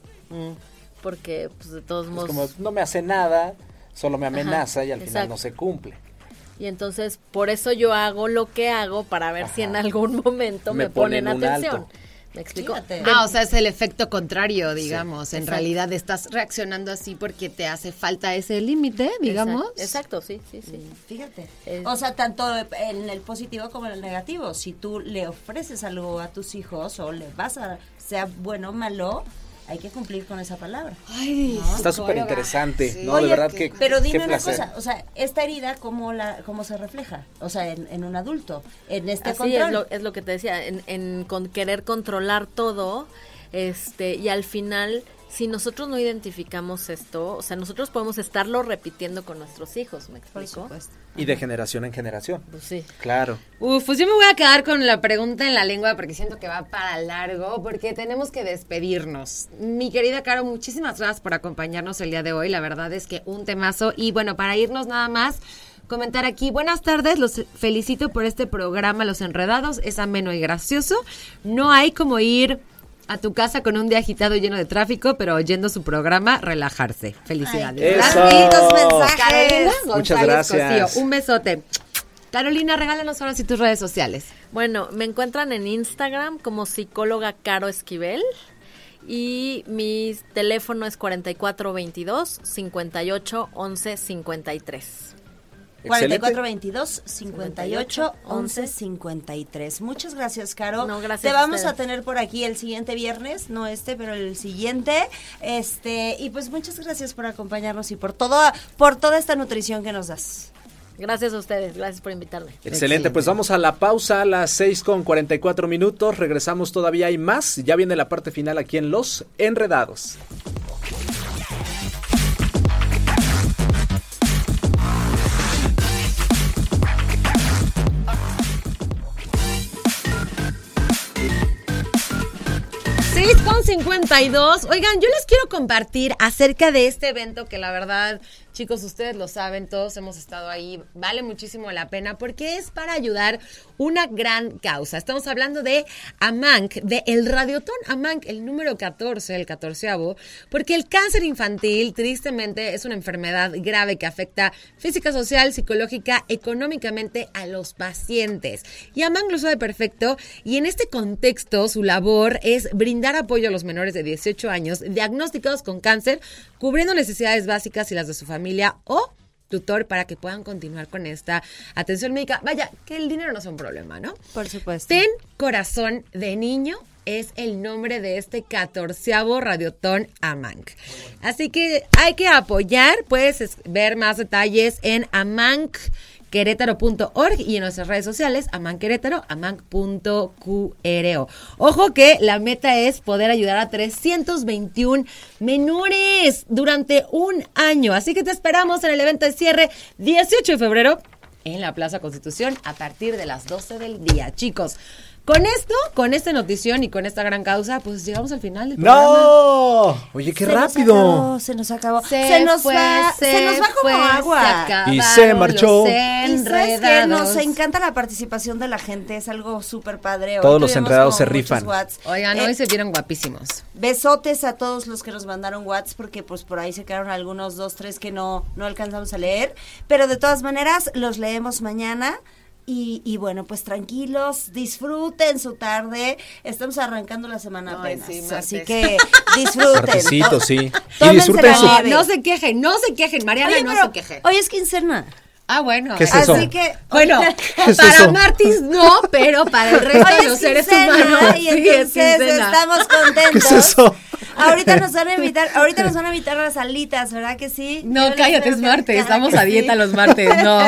porque pues de todos Es modos... como, no me hace nada, solo me amenaza y al final no se cumple. Y entonces por eso yo hago lo que hago para ver si en algún momento Me me, ponen, atención. alto. ¿Me explico? Fíjate. De- Ah, o sea, es el efecto contrario, digamos. en exacto. realidad estás reaccionando así porque te hace falta ese límite, digamos. Exacto, exacto, sí, sí, sí. Fíjate. Es- O sea, tanto en el positivo como en el negativo. Si tú le ofreces algo a tus hijos o le vas a, sea bueno o malo, hay que cumplir con esa palabra. Ay, Está súper interesante, Sí. ¿no? Oye, de verdad que Pero qué dime una placer. cosa, o sea, esta herida, ¿cómo, la, cómo se refleja? O sea, en, en un adulto, en este Así control. es lo, es lo que te decía, en, en con querer controlar todo, este, y al final, si nosotros no identificamos esto, o sea, nosotros podemos estarlo repitiendo con nuestros hijos, ¿me Por explico? supuesto. Y de generación en generación. Pues sí. Claro. Uf, pues yo me voy a quedar con la pregunta en la lengua porque siento que va para largo, porque tenemos que despedirnos. Mi querida Caro, muchísimas gracias por acompañarnos el día de hoy. La verdad es que un temazo. Y bueno, para irnos nada más, comentar aquí. Buenas tardes, los felicito por este programa Los Enredados. Es ameno y gracioso. No hay como ir a tu casa con un día agitado y lleno de tráfico, pero oyendo su programa, relajarse. Felicidades. Ay. Eso. Mensajes. Carolina Muchas González gracias. Cosío, un besote. Carolina, regálanos ahora sí tus redes sociales. Bueno, me encuentran en Instagram como psicóloga Caro Esquivel y mi teléfono es 4422 58 11 53. 44 22 58 11 53. Muchas gracias, Caro. No, gracias Te vamos a tener por aquí el siguiente viernes, no este, pero el siguiente. Este, y pues muchas gracias por acompañarnos y por todo por toda esta nutrición que nos das. Gracias a ustedes, gracias por invitarme. Excelente, pues vamos a la pausa a las 6 con 44 minutos. Regresamos todavía hay más. Ya viene la parte final aquí en Los Enredados. 52. Oigan, yo les quiero compartir acerca de este evento que la verdad, chicos, ustedes lo saben, todos hemos estado ahí, vale muchísimo la pena porque es para ayudar una gran causa. Estamos hablando de AMANC, de el Radiotón AMANC, el número 14, el catorceavo, porque el cáncer infantil tristemente es una enfermedad grave que afecta física, social, psicológica, económicamente a los pacientes. Y AMANC lo sabe perfecto y en este contexto su labor es brindar apoyo a los menores de 18 años diagnosticados con cáncer, cubriendo necesidades básicas y las de su familia o tutor para que puedan continuar con esta atención médica. Vaya, que el dinero no sea un problema, ¿no? Por supuesto. Ten corazón de niño es el nombre de este catorceavo Radiotón Amanc. Así que hay que apoyar, puedes es- ver más detalles en amancquerétaro.org y en nuestras redes sociales, amanquerétaro, amanc.qro. Ojo que la meta es poder ayudar a 321 menores durante un año. Así que te esperamos en el evento de cierre 18 de febrero en la Plaza Constitución a partir de las 12 del día. Chicos, con esto, con esta notición y con esta gran causa, pues llegamos al final del programa. ¡No! Oye, qué Se nos rápido. acabó, se nos acabó. Se, Se nos fue, va, se, nos va como fue, agua. se Y se marchó. los Y sabes que nos encanta la participación de la gente, es algo súper padre. Hoy Todos los enredados se rifan. Oigan, Eh, hoy se vieron guapísimos. Besotes a todos los que nos mandaron Whats porque pues por ahí se quedaron algunos dos, tres que no, no alcanzamos a leer. Pero de todas maneras los leemos mañana. Y, y bueno, pues tranquilos, disfruten su tarde. Estamos arrancando la semana Ay, apenas. sí, así que disfruten. Sí. Y tómense disfruten la su- No, no se quejen, no se quejen, Mariana, Oye, no pero se queje. hoy es quincena. Ah, bueno. ¿Qué es eso? Así que Bueno, ¿Qué es para eso? Martis no, pero para el resto Hoy de los seres quincena, humanos y sí es entonces quincena. estamos contentos. ¿Qué es eso? Ahorita nos van a invitar, ahorita nos van a invitar las alitas, ¿verdad que sí? No, Yo cállate, es martes, ¿verdad estamos a dieta sí? los martes, no.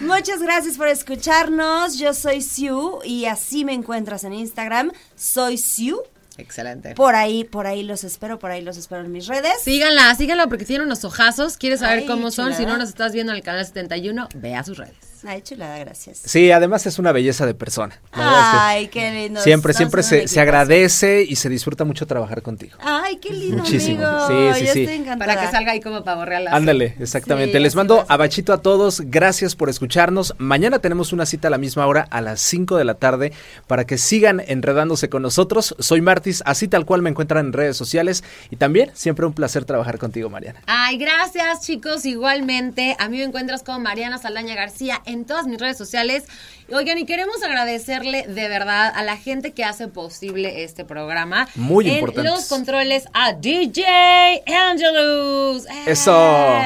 Muchas gracias por escucharnos. Yo soy Siu y así me encuentras en Instagram. Soy Siu. Excelente. Por ahí, por ahí los espero, por ahí los espero en mis redes. Síganla, síganla porque tiene unos ojazos. ¿Quieres saber Ay, cómo son? Si no nos estás viendo en el canal 71, ve a sus redes. Ay, chulada, gracias. Sí, además es una belleza de persona. La verdad es que Ay, qué lindo. Siempre, siempre se, se agradece y se disfruta mucho trabajar contigo. Ay, qué lindo, Muchísimo. amigo. Sí, sí, Yo sí. estoy encantada. Para que salga ahí como pavo real. Ándale, exactamente. Sí, Les mando abachito a todos. Gracias por escucharnos. Mañana tenemos una cita a la misma hora, a las 5 de la tarde, para que sigan enredándose con nosotros. Soy Martis, así tal cual me encuentran en redes sociales. Y también siempre un placer trabajar contigo, Mariana. Ay, gracias chicos, igualmente. A mí me encuentras como Mariana Saldaña García en todas mis redes sociales. Oigan, y queremos agradecerle de verdad a la gente que hace posible este programa. Muy en importantes. los controles a DJ Angelus. ¡Eh! Eso.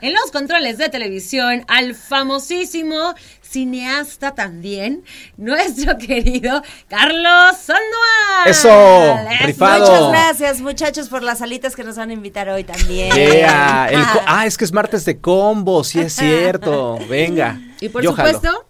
En los controles de televisión al famosísimo cineasta también, nuestro querido Carlos Sandoval. Eso, rifado. Muchas gracias, muchachos, por las alitas que nos van a invitar hoy también. Yeah, el co- ah, es que es martes de combo, sí es cierto. Venga. Y por yo jalo.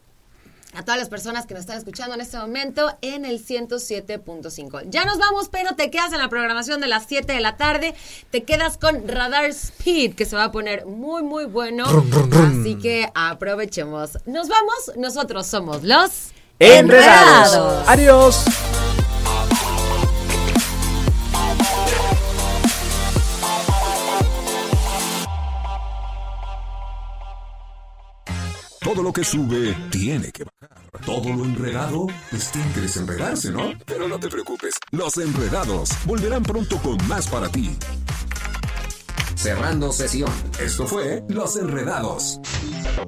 A todas las personas que nos están escuchando en este momento en el 107.5. Ya nos vamos, pero te quedas en la programación de las 7 de la tarde. Te quedas con Radar Speed, que se va a poner muy, muy bueno. Así que aprovechemos. Nos vamos, nosotros somos los... Enredados. Enredados. Adiós. Todo lo que sube tiene que bajar. Todo lo enredado, pues tiene que desenredarse, ¿no? Pero no te preocupes, los enredados volverán pronto con más para ti. Cerrando sesión. Esto fue Los Enredados.